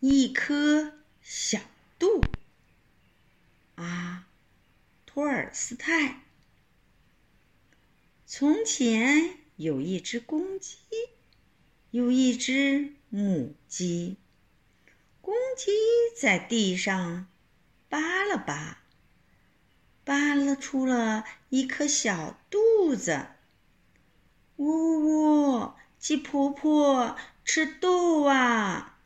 一颗小肚。啊，托尔斯泰。从前有一只公鸡，有一只母鸡。公鸡在地上扒了扒，扒拉出了一颗小肚子。呜呜！鸡婆婆吃豆啊！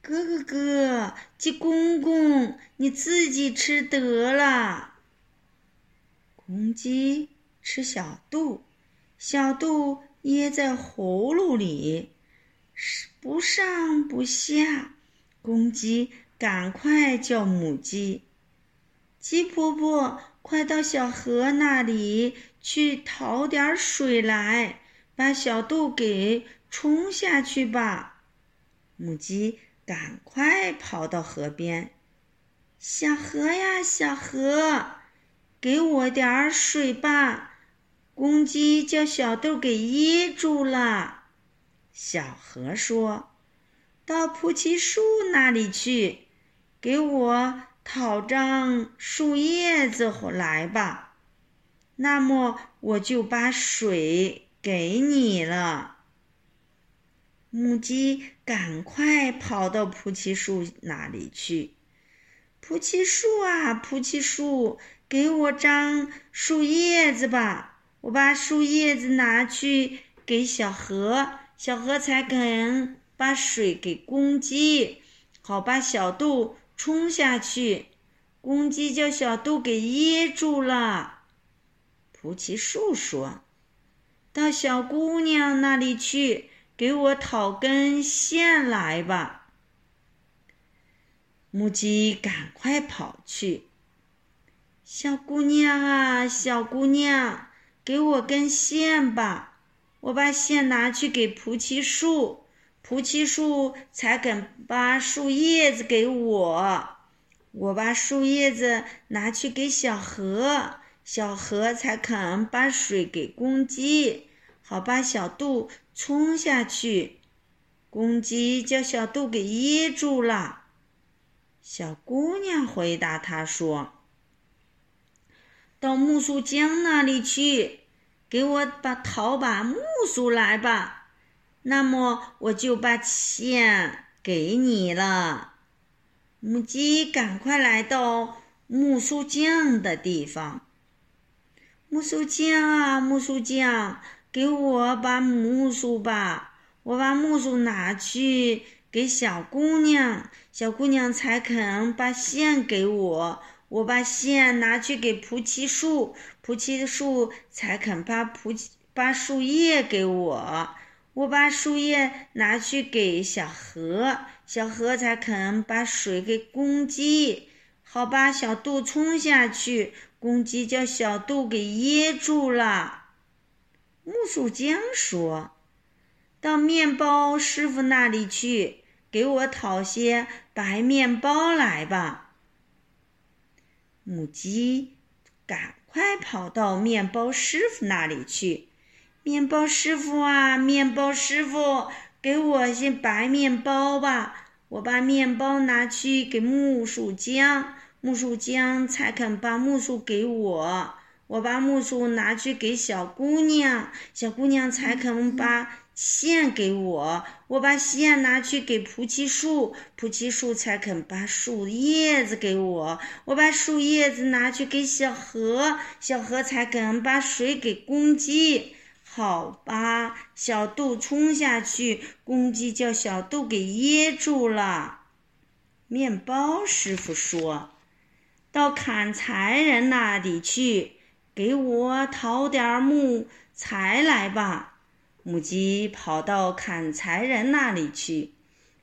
哥哥哥！鸡公公，你自己吃得了。公鸡吃小肚，小肚噎在喉咙里，不上不下。公鸡赶快叫母鸡：“鸡婆婆，快到小河那里去讨点水来，把小肚给冲下去吧。”母鸡。赶快跑到河边，小河呀，小河，给我点儿水吧！公鸡叫小豆给噎住了。小河说：“到菩提树那里去，给我讨张树叶子来吧。那么我就把水给你了。”母鸡赶快跑到菩提树那里去。菩提树啊，菩提树，给我张树叶子吧！我把树叶子拿去给小河，小河才肯把水给公鸡，好把小豆冲下去。公鸡叫小豆给噎住了。菩提树说：“到小姑娘那里去。”给我讨根线来吧！母鸡赶快跑去。小姑娘啊，小姑娘，给我根线吧！我把线拿去给菩提树，菩提树才肯把树叶子给我。我把树叶子拿去给小河，小河才肯把水给公鸡，好把小肚。冲下去，公鸡叫小豆给噎住了。小姑娘回答他说：“到木薯江那里去，给我把讨把木梳来吧。那么我就把钱给你了。”母鸡赶快来到木薯江的地方。木薯江啊，木薯江。给我把木梳吧，我把木梳拿去给小姑娘，小姑娘才肯把线给我。我把线拿去给菩提树，菩提树才肯把菩提把树叶给我。我把树叶拿去给小河，小河才肯把水给公鸡，好把小杜冲下去。公鸡叫小杜给噎住了。木薯浆说：“到面包师傅那里去，给我讨些白面包来吧。”母鸡赶快跑到面包师傅那里去。面包师傅啊，面包师傅，给我些白面包吧！我把面包拿去给木薯浆，木薯浆才肯把木薯给我。我把木梳拿去给小姑娘，小姑娘才肯把线给我。我把线拿去给菩提树，菩提树才肯把树叶子给我。我把树叶子拿去给小河，小河才肯把水给公鸡。好吧，小豆冲下去，公鸡叫小豆给噎住了。面包师傅说：“到砍柴人那里去。”给我讨点木材来吧！母鸡跑到砍柴人那里去。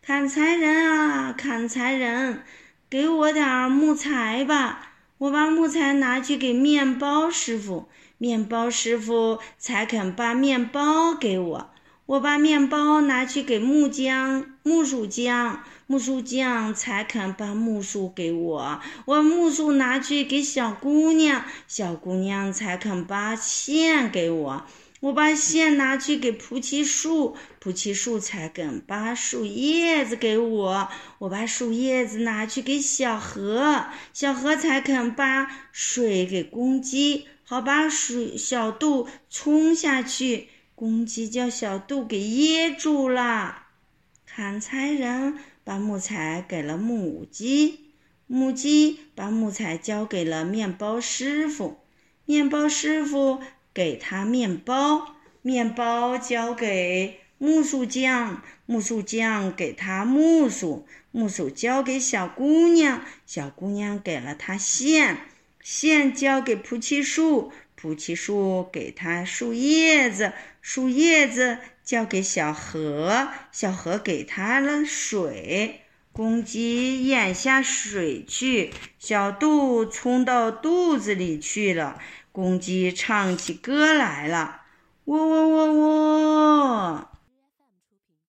砍柴人啊，砍柴人，给我点木材吧！我把木材拿去给面包师傅，面包师傅才肯把面包给我。我把面包拿去给木匠、木薯匠。木薯匠才肯把木薯给我，我木薯拿去给小姑娘，小姑娘才肯把线给我，我把线拿去给菩提树，菩提树才肯把树叶子给我。我把树叶子拿去给小河，小河才肯把水给公鸡，好把水小肚冲下去。公鸡叫小杜给噎住了。砍柴人把木材给了母鸡，母鸡把木材交给了面包师傅，面包师傅。给他面包，面包交给木薯匠，木薯匠给他木薯，木薯交给小姑娘，小姑娘给了他线，线交给菩提树，菩提树给它树叶子，树叶子交给小河，小河给它了水，公鸡咽下水去，小肚冲到肚子里去了。公鸡唱起歌来了，喔喔喔喔。